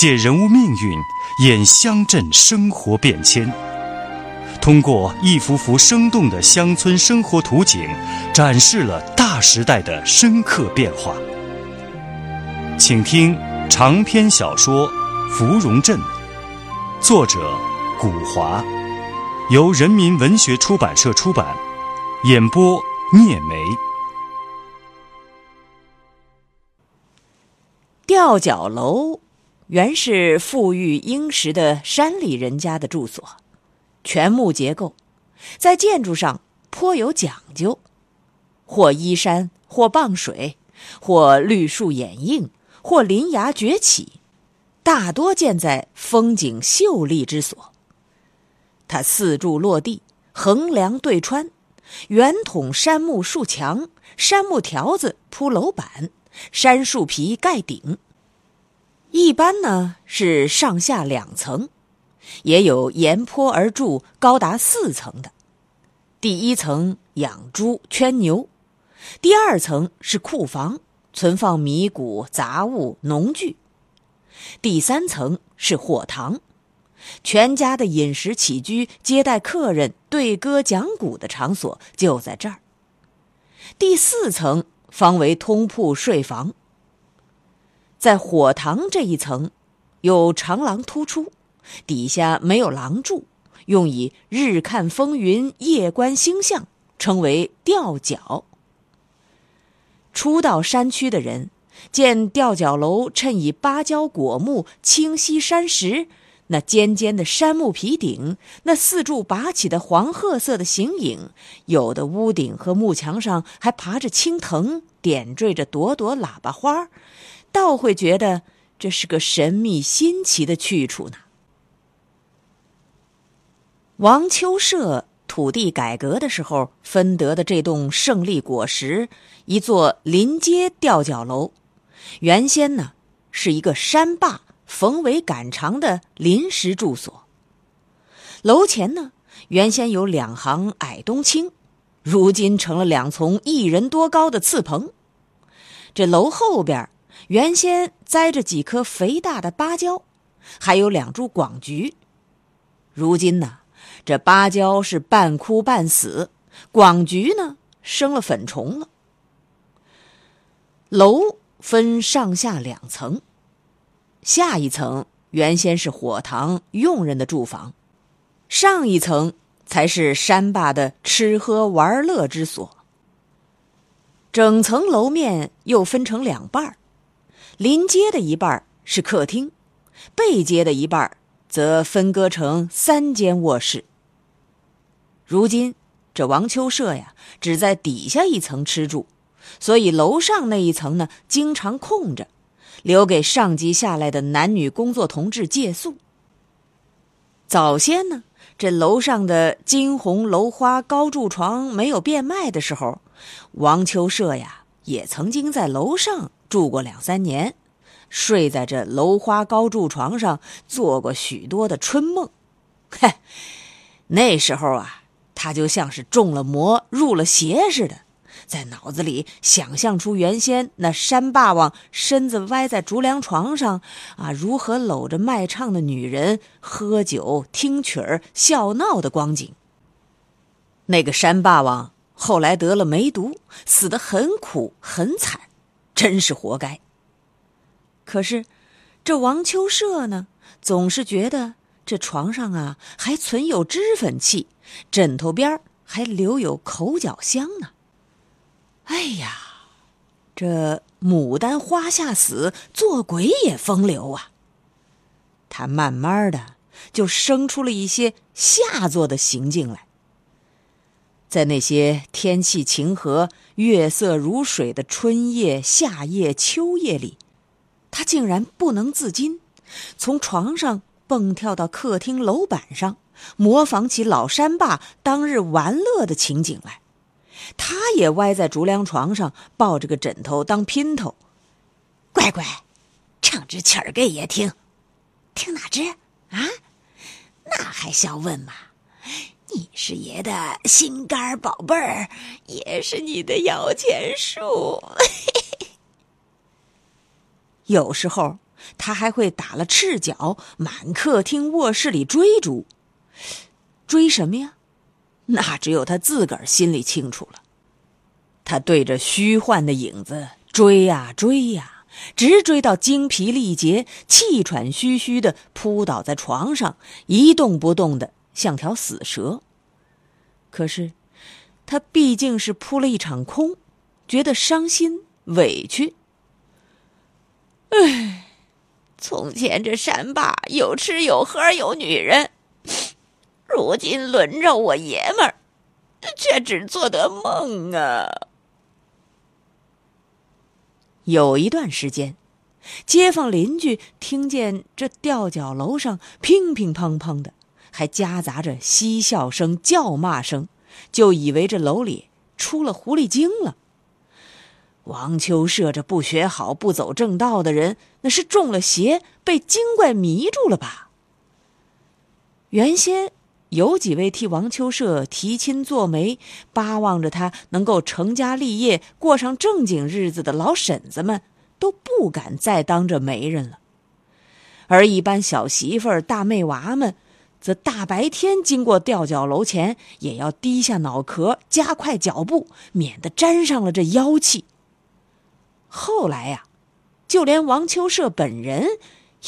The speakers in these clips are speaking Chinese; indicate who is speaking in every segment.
Speaker 1: 借人物命运演乡镇生活变迁，通过一幅幅生动的乡村生活图景，展示了大时代的深刻变化。请听长篇小说《芙蓉镇》，作者古华，由人民文学出版社出版，演播聂梅。
Speaker 2: 吊脚楼。原是富裕殷实的山里人家的住所，全木结构，在建筑上颇有讲究，或依山，或傍水，或绿树掩映，或林崖崛起，大多建在风景秀丽之所。它四柱落地，横梁对穿，圆筒杉木竖墙，杉木条子铺楼板，杉树皮盖顶。一般呢是上下两层，也有沿坡而筑高达四层的。第一层养猪圈牛，第二层是库房，存放米谷杂物农具，第三层是火堂，全家的饮食起居、接待客人、对歌讲古的场所就在这儿。第四层方为通铺睡房。在火塘这一层，有长廊突出，底下没有廊柱，用以日看风云、夜观星象，称为吊脚。初到山区的人，见吊脚楼衬以芭蕉果木、清溪山石，那尖尖的杉木皮顶，那四柱拔起的黄褐色的形影，有的屋顶和木墙上还爬着青藤，点缀着朵朵喇叭花倒会觉得这是个神秘新奇的去处呢。王秋社土地改革的时候分得的这栋胜利果实，一座临街吊脚楼，原先呢是一个山坝逢围赶长的临时住所。楼前呢原先有两行矮冬青，如今成了两丛一人多高的刺棚。这楼后边。原先栽着几棵肥大的芭蕉，还有两株广菊。如今呢，这芭蕉是半枯半死，广菊呢生了粉虫了。楼分上下两层，下一层原先是火塘佣人的住房，上一层才是山坝的吃喝玩乐之所。整层楼面又分成两半儿。临街的一半是客厅，背街的一半则分割成三间卧室。如今这王秋社呀，只在底下一层吃住，所以楼上那一层呢，经常空着，留给上级下来的男女工作同志借宿。早先呢，这楼上的金红楼花高柱床没有变卖的时候，王秋社呀，也曾经在楼上。住过两三年，睡在这楼花高柱床上，做过许多的春梦。嘿，那时候啊，他就像是中了魔、入了邪似的，在脑子里想象出原先那山霸王身子歪在竹梁床上啊，如何搂着卖唱的女人喝酒、听曲儿、笑闹的光景。那个山霸王后来得了梅毒，死得很苦很惨。真是活该。可是，这王秋社呢，总是觉得这床上啊还存有脂粉气，枕头边还留有口角香呢。哎呀，这牡丹花下死，做鬼也风流啊！他慢慢的就生出了一些下作的行径来。在那些天气晴和、月色如水的春夜、夏夜、秋夜里，他竟然不能自禁，从床上蹦跳到客厅楼板上，模仿起老山爸当日玩乐的情景来。他也歪在竹凉床上，抱着个枕头当姘头。
Speaker 3: 乖乖，唱支曲儿给爷听。听哪支啊？那还需要问吗？你是爷的心肝宝贝儿，也是你的摇钱树。
Speaker 2: 有时候他还会打了赤脚，满客厅、卧室里追逐。追什么呀？那只有他自个儿心里清楚了。他对着虚幻的影子追呀追呀，直追到精疲力竭、气喘吁吁的扑倒在床上，一动不动的。像条死蛇。可是，他毕竟是扑了一场空，觉得伤心委屈。
Speaker 3: 唉，从前这山坝有吃有喝有女人，如今轮着我爷们儿，却只做得梦啊！
Speaker 2: 有一段时间，街坊邻居听见这吊脚楼上乒乒乓乓的。还夹杂着嬉笑声、叫骂声，就以为这楼里出了狐狸精了。王秋社这不学好、不走正道的人，那是中了邪，被精怪迷住了吧？原先有几位替王秋社提亲做媒、巴望着他能够成家立业、过上正经日子的老婶子们，都不敢再当这媒人了。而一般小媳妇儿、大妹娃们。则大白天经过吊脚楼前，也要低下脑壳，加快脚步，免得沾上了这妖气。后来呀，就连王秋社本人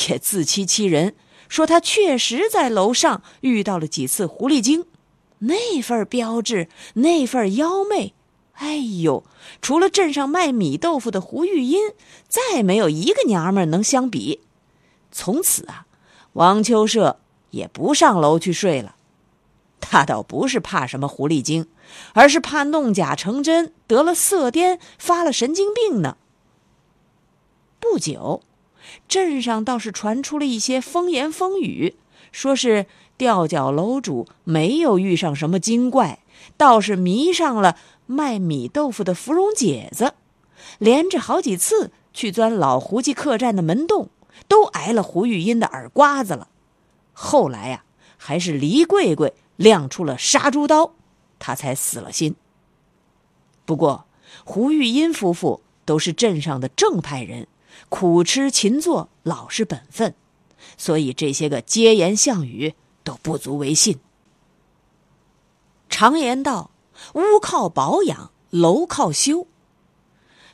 Speaker 2: 也自欺欺人，说他确实在楼上遇到了几次狐狸精，那份标志，那份妖媚，哎呦，除了镇上卖米豆腐的胡玉英，再没有一个娘们能相比。从此啊，王秋社。也不上楼去睡了，他倒不是怕什么狐狸精，而是怕弄假成真，得了色癫，发了神经病呢。不久，镇上倒是传出了一些风言风语，说是吊脚楼主没有遇上什么精怪，倒是迷上了卖米豆腐的芙蓉姐子，连着好几次去钻老胡记客栈的门洞，都挨了胡玉音的耳刮子了。后来呀，还是黎贵贵亮出了杀猪刀，他才死了心。不过，胡玉音夫妇都是镇上的正派人，苦吃勤做，老实本分，所以这些个街言巷语都不足为信。常言道：“屋靠保养，楼靠修。”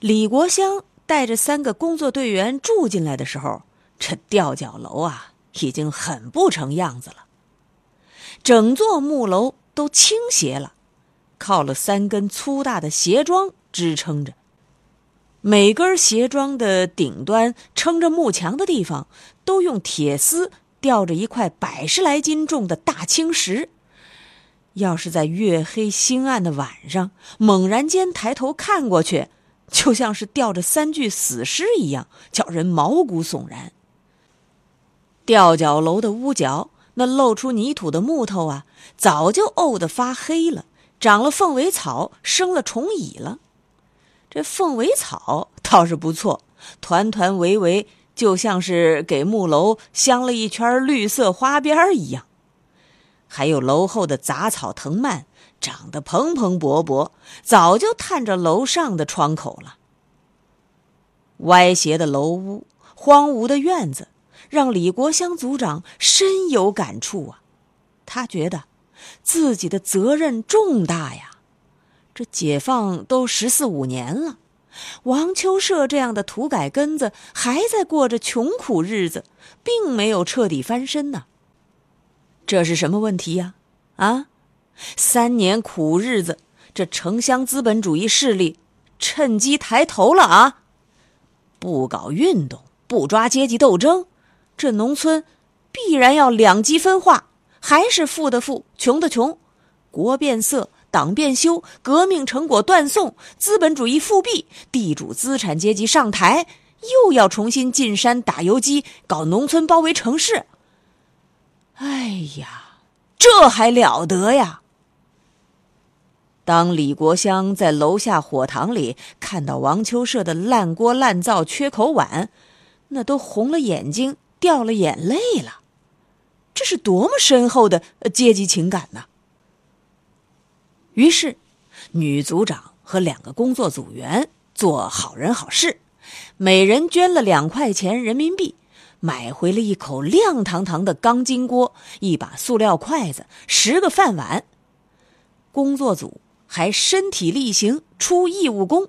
Speaker 2: 李国香带着三个工作队员住进来的时候，这吊脚楼啊。已经很不成样子了，整座木楼都倾斜了，靠了三根粗大的斜桩支撑着。每根斜桩的顶端撑着木墙的地方，都用铁丝吊着一块百十来斤重的大青石。要是在月黑星暗的晚上，猛然间抬头看过去，就像是吊着三具死尸一样，叫人毛骨悚然。吊脚楼的屋角，那露出泥土的木头啊，早就沤得发黑了，长了凤尾草，生了虫蚁了。这凤尾草倒是不错，团团围围，就像是给木楼镶了一圈绿色花边一样。还有楼后的杂草藤蔓，长得蓬蓬勃勃，早就探着楼上的窗口了。歪斜的楼屋，荒芜的院子。让李国香组长深有感触啊！他觉得自己的责任重大呀。这解放都十四五年了，王秋社这样的土改根子还在过着穷苦日子，并没有彻底翻身呢。这是什么问题呀？啊，三年苦日子，这城乡资本主义势力趁机抬头了啊！不搞运动，不抓阶级斗争。这农村必然要两极分化，还是富的富，穷的穷，国变色，党变修，革命成果断送，资本主义复辟，地主资产阶级上台，又要重新进山打游击，搞农村包围城市。哎呀，这还了得呀！当李国香在楼下火塘里看到王秋社的烂锅烂灶、缺口碗，那都红了眼睛，掉了眼泪了。这是多么深厚的阶级情感呢！于是，女组长和两个工作组员做好人好事，每人捐了两块钱人民币。买回了一口亮堂堂的钢筋锅，一把塑料筷子，十个饭碗。工作组还身体力行出义务工，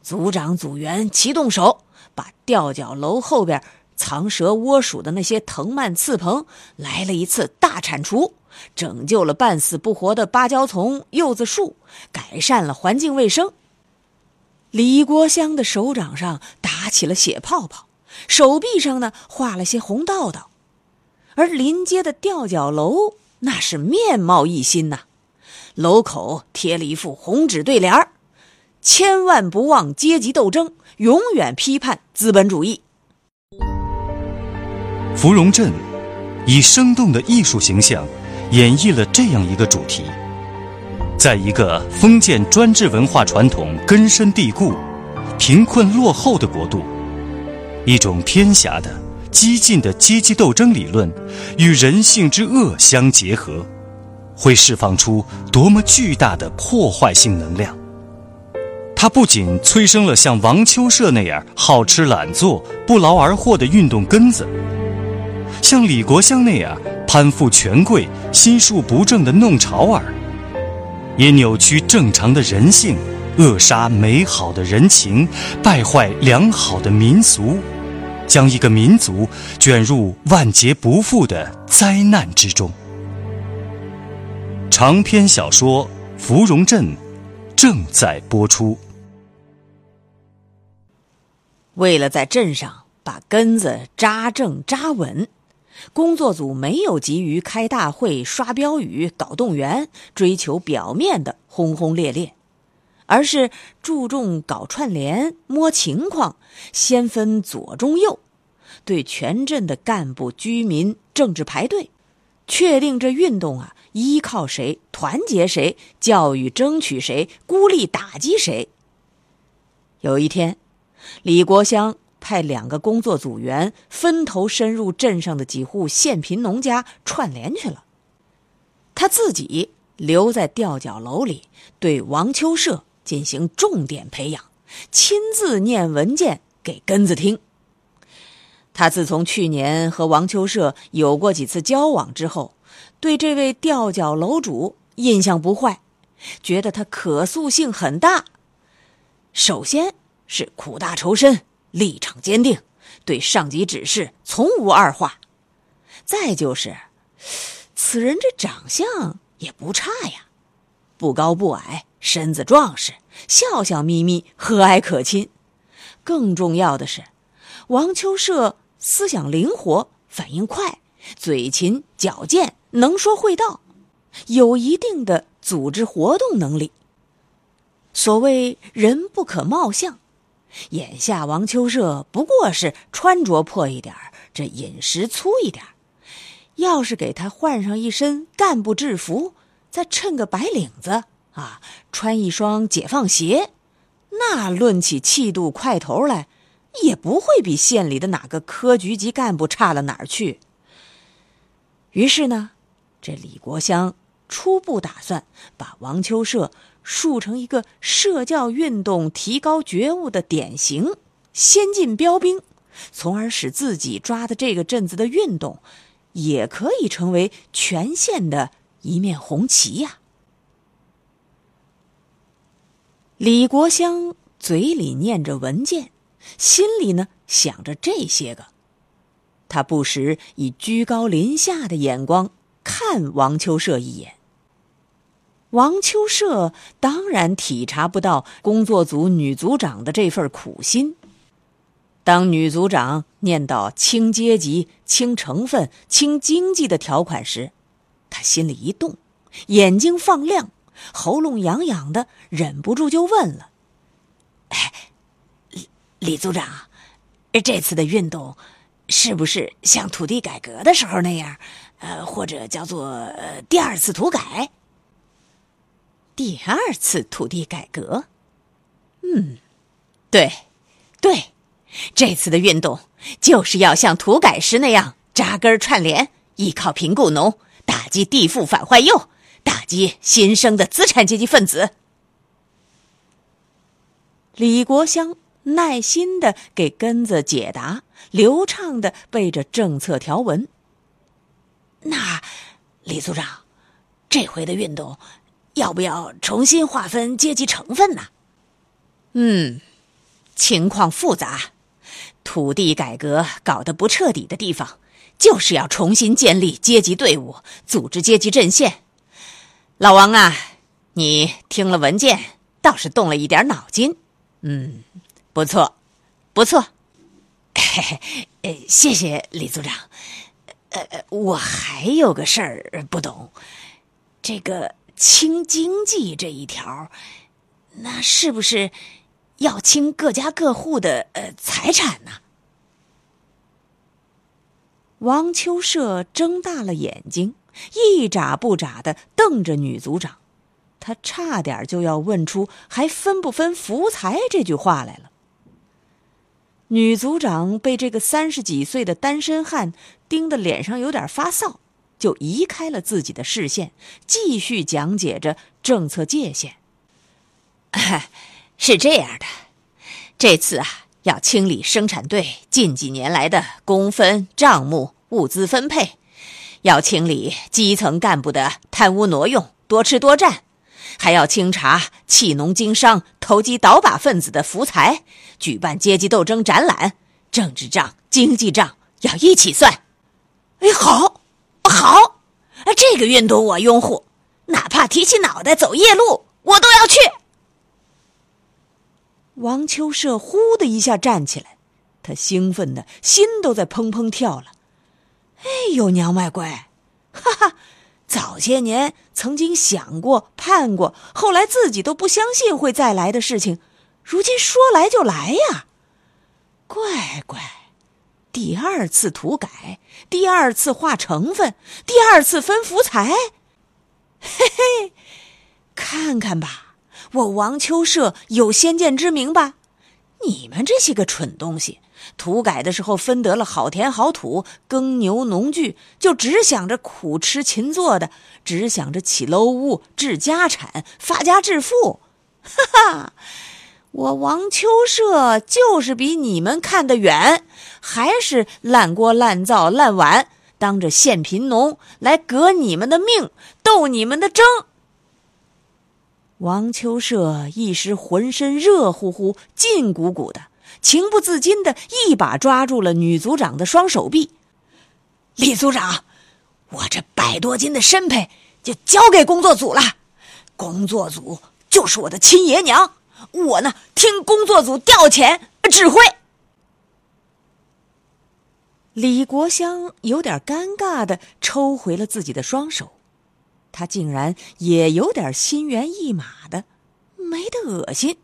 Speaker 2: 组长组员齐动手，把吊脚楼后边藏蛇窝鼠的那些藤蔓刺棚来了一次大铲除，拯救了半死不活的芭蕉丛、柚子树，改善了环境卫生。李国香的手掌上打起了血泡泡。手臂上呢画了些红道道，而临街的吊脚楼那是面貌一新呐，楼口贴了一副红纸对联儿：“千万不忘阶级斗争，永远批判资本主义。”
Speaker 1: 芙蓉镇以生动的艺术形象演绎了这样一个主题：在一个封建专制文化传统根深蒂固、贫困落后的国度。一种偏狭的、激进的阶级斗争理论，与人性之恶相结合，会释放出多么巨大的破坏性能量！它不仅催生了像王秋社那样好吃懒做、不劳而获的运动根子，像李国香那样攀附权贵、心术不正的弄潮儿，也扭曲正常的人性，扼杀美好的人情，败坏良好的民俗。将一个民族卷入万劫不复的灾难之中。长篇小说《芙蓉镇》正在播出。
Speaker 2: 为了在镇上把根子扎正扎稳，工作组没有急于开大会、刷标语、搞动员，追求表面的轰轰烈烈。而是注重搞串联、摸情况，先分左中右，对全镇的干部、居民、政治排队，确定这运动啊依靠谁、团结谁、教育争取谁、孤立打击谁。有一天，李国香派两个工作组员分头深入镇上的几户县贫农家串联去了，他自己留在吊脚楼里，对王秋社。进行重点培养，亲自念文件给根子听。他自从去年和王秋社有过几次交往之后，对这位吊脚楼主印象不坏，觉得他可塑性很大。首先是苦大仇深，立场坚定，对上级指示从无二话。再就是，此人这长相也不差呀，不高不矮。身子壮实，笑笑眯眯，和蔼可亲。更重要的是，王秋社思想灵活，反应快，嘴勤矫健，能说会道，有一定的组织活动能力。所谓人不可貌相，眼下王秋社不过是穿着破一点儿这饮食粗一点儿要是给他换上一身干部制服，再衬个白领子。啊，穿一双解放鞋，那论起气度块头来，也不会比县里的哪个科局级干部差了哪儿去。于是呢，这李国香初步打算把王秋社树成一个社教运动提高觉悟的典型、先进标兵，从而使自己抓的这个镇子的运动，也可以成为全县的一面红旗呀。李国香嘴里念着文件，心里呢想着这些个。他不时以居高临下的眼光看王秋社一眼。王秋社当然体察不到工作组女组长的这份苦心。当女组长念到轻阶级、轻成分、轻经济的条款时，他心里一动，眼睛放亮。喉咙痒痒的，忍不住就问了：“哎，李李组长，
Speaker 3: 这次的运动，是不是像土地改革的时候那样，呃，或者叫做第二次土改？
Speaker 2: 第二次土地改革，嗯，对，对，这次的运动就是要像土改时那样扎根串联，依靠贫雇农，打击地富反坏右，打击新生的资产阶级分子。李国香耐心的给根子解答，流畅的背着政策条文。
Speaker 3: 那，李组长，这回的运动。要不要重新划分阶级成分呢？
Speaker 2: 嗯，情况复杂，土地改革搞得不彻底的地方，就是要重新建立阶级队伍，组织阶级阵线。老王啊，你听了文件，倒是动了一点脑筋。嗯，不错，不错。
Speaker 3: 嘿嘿，呃，谢谢李组长。呃，我还有个事儿不懂，这个。清经济这一条，那是不是要清各家各户的呃财产呢？
Speaker 2: 王秋社睁大了眼睛，一眨不眨的瞪着女组长，他差点就要问出“还分不分福财”这句话来了。女组长被这个三十几岁的单身汉盯得脸上有点发臊。就移开了自己的视线，继续讲解着政策界限。
Speaker 3: 是这样的，这次啊，要清理生产队近几年来的工分、账目、物资分配，要清理基层干部的贪污挪用、多吃多占，还要清查弃农经商、投机倒把分子的福财，举办阶级斗争展览，政治账、经济账要一起算。
Speaker 2: 哎，好。
Speaker 3: 好，这个运动我拥护，哪怕提起脑袋走夜路，我都要去。
Speaker 2: 王秋社呼的一下站起来，他兴奋的心都在砰砰跳了。哎呦，娘卖乖，哈哈！早些年曾经想过、盼过，后来自己都不相信会再来的事情，如今说来就来呀！乖乖。第二次土改，第二次划成分，第二次分福财，嘿嘿，看看吧，我王秋社有先见之明吧？你们这些个蠢东西，土改的时候分得了好田好土，耕牛农具，就只想着苦吃勤做的，只想着起楼屋、置家产、发家致富，哈哈。我王秋社就是比你们看得远，还是烂锅烂灶烂碗，当着县贫农来革你们的命，斗你们的争。王秋社一时浑身热乎乎、劲鼓鼓的，情不自禁的一把抓住了女组长的双手臂。
Speaker 3: 李组长，我这百多斤的身配就交给工作组了，工作组就是我的亲爷娘。我呢，听工作组调遣指挥。
Speaker 2: 李国香有点尴尬的抽回了自己的双手，他竟然也有点心猿意马的，没得恶心。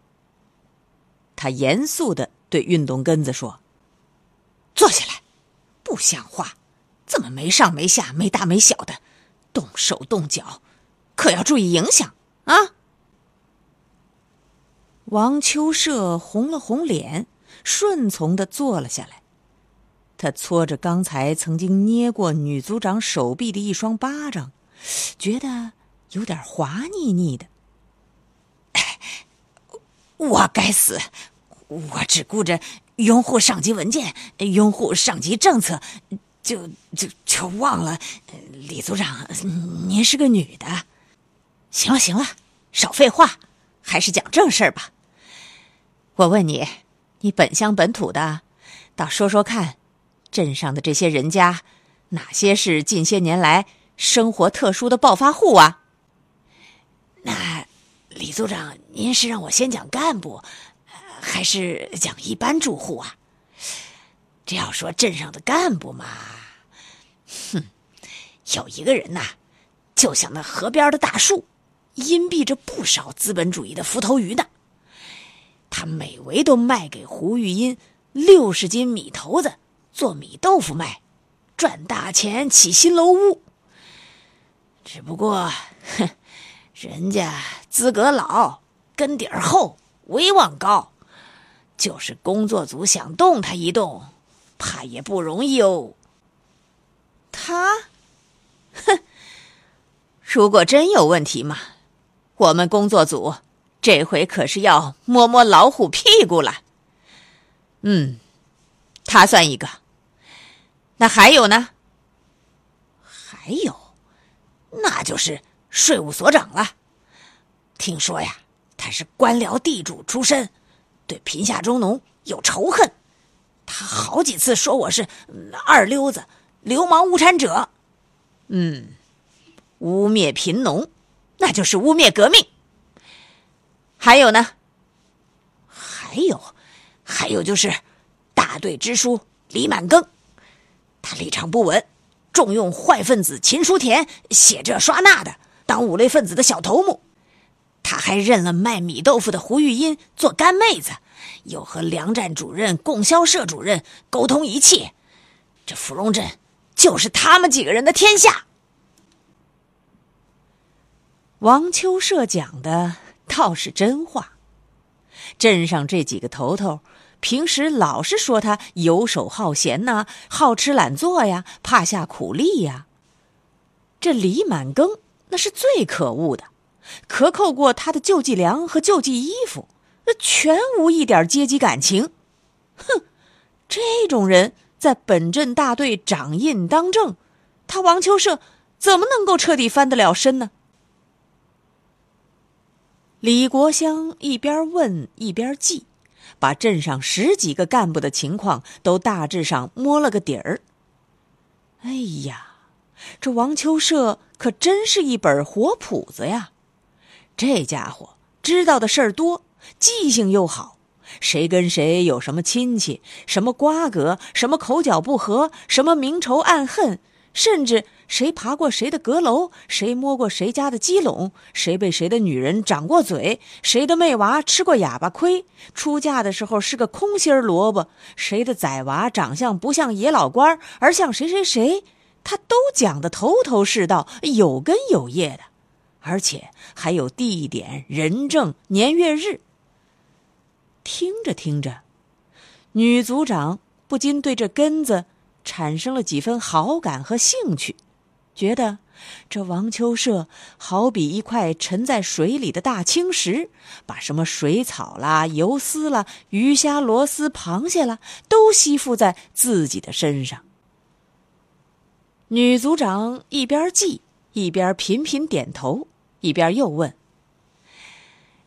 Speaker 2: 他严肃的对运动根子说：“
Speaker 3: 坐下来，不像话，怎么没上没下、没大没小的，动手动脚，可要注意影响啊！”
Speaker 2: 王秋社红了红脸，顺从的坐了下来。他搓着刚才曾经捏过女组长手臂的一双巴掌，觉得有点滑腻腻的。
Speaker 3: 我该死，我只顾着拥护上级文件，拥护上级政策，就就就忘了李组长，您是个女的。行了行了，少废话，还是讲正事儿吧。
Speaker 2: 我问你，你本乡本土的，倒说说看，镇上的这些人家，哪些是近些年来生活特殊的暴发户啊？
Speaker 3: 那李组长，您是让我先讲干部，还是讲一般住户啊？这要说镇上的干部嘛，哼，有一个人呐，就像那河边的大树，荫蔽着不少资本主义的浮头鱼呢。他每回都卖给胡玉英六十斤米头子做米豆腐卖，赚大钱起新楼屋。只不过，哼，人家资格老，根底儿厚，威望高，就是工作组想动他一动，怕也不容易哦。
Speaker 2: 他，哼，如果真有问题嘛，我们工作组这回可是要摸摸老虎屁股了。嗯，他算一个。那还有呢？
Speaker 3: 还有，那就是税务所长了。听说呀，他是官僚地主出身，对贫下中农有仇恨。他好几次说我是二流子、流氓无产者。
Speaker 2: 嗯，污蔑贫农，那就是污蔑革命。还有呢？
Speaker 3: 还有。还有就是，大队支书李满庚，他立场不稳，重用坏分子秦书田写这刷那的，当五类分子的小头目。他还认了卖米豆腐的胡玉英做干妹子，又和粮站主任、供销社主任沟通一气。这芙蓉镇就是他们几个人的天下。
Speaker 2: 王秋社讲的倒是真话。镇上这几个头头，平时老是说他游手好闲呐，好吃懒做呀，怕下苦力呀。这李满庚那是最可恶的，克扣过他的救济粮和救济衣服，那全无一点阶级感情。哼，这种人在本镇大队掌印当政，他王秋社怎么能够彻底翻得了身呢？李国香一边问一边记，把镇上十几个干部的情况都大致上摸了个底儿。哎呀，这王秋社可真是一本活谱子呀！这家伙知道的事儿多，记性又好，谁跟谁有什么亲戚、什么瓜葛、什么口角不和、什么明仇暗恨，甚至……谁爬过谁的阁楼？谁摸过谁家的鸡笼？谁被谁的女人掌过嘴？谁的妹娃吃过哑巴亏？出嫁的时候是个空心萝卜？谁的崽娃长相不像野老官，而像谁谁谁？他都讲得头头是道，有根有叶的，而且还有地点、人证、年月日。听着听着，女组长不禁对这根子产生了几分好感和兴趣。觉得这王秋社好比一块沉在水里的大青石，把什么水草啦、游丝啦、鱼虾、螺丝、螃蟹啦，都吸附在自己的身上。女组长一边记一边频频点头，一边又问：“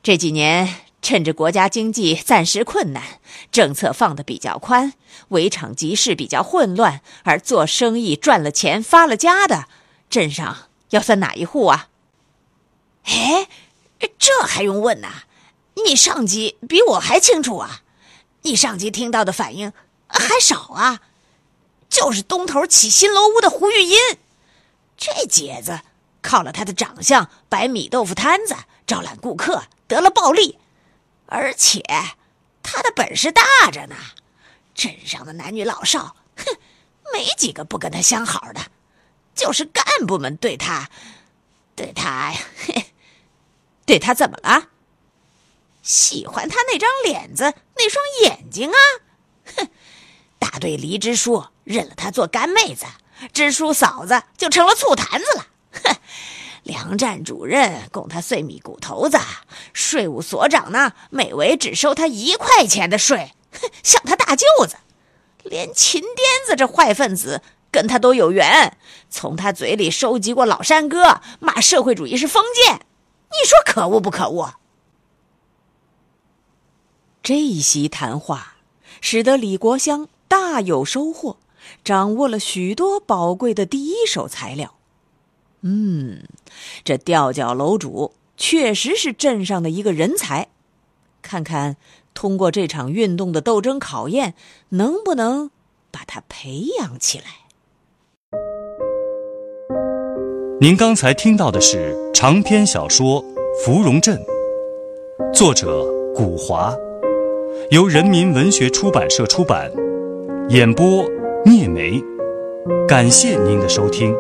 Speaker 2: 这几年趁着国家经济暂时困难，政策放得比较宽，围场集市比较混乱，而做生意赚了钱发了家的。”镇上要算哪一户啊？
Speaker 3: 哎，这还用问呐？你上级比我还清楚啊！你上级听到的反应还少啊？就是东头起新楼屋的胡玉英，这姐子靠了他的长相摆米豆腐摊子招揽顾客得了暴利，而且他的本事大着呢。镇上的男女老少，哼，没几个不跟他相好的。就是干部们对他，对他，嘿
Speaker 2: 对他怎么了？
Speaker 3: 喜欢他那张脸子，那双眼睛啊！哼，大队黎支书认了他做干妹子，支书嫂子就成了醋坛子了。哼，粮站主任供他碎米谷头子，税务所长呢，每回只收他一块钱的税，哼，像他大舅子，连秦癫子这坏分子。跟他都有缘，从他嘴里收集过老山歌，骂社会主义是封建，你说可恶不可恶？
Speaker 2: 这一席谈话使得李国香大有收获，掌握了许多宝贵的第一手材料。嗯，这吊脚楼主确实是镇上的一个人才，看看通过这场运动的斗争考验，能不能把他培养起来。
Speaker 1: 您刚才听到的是长篇小说《芙蓉镇》，作者古华，由人民文学出版社出版，演播聂梅。感谢您的收听。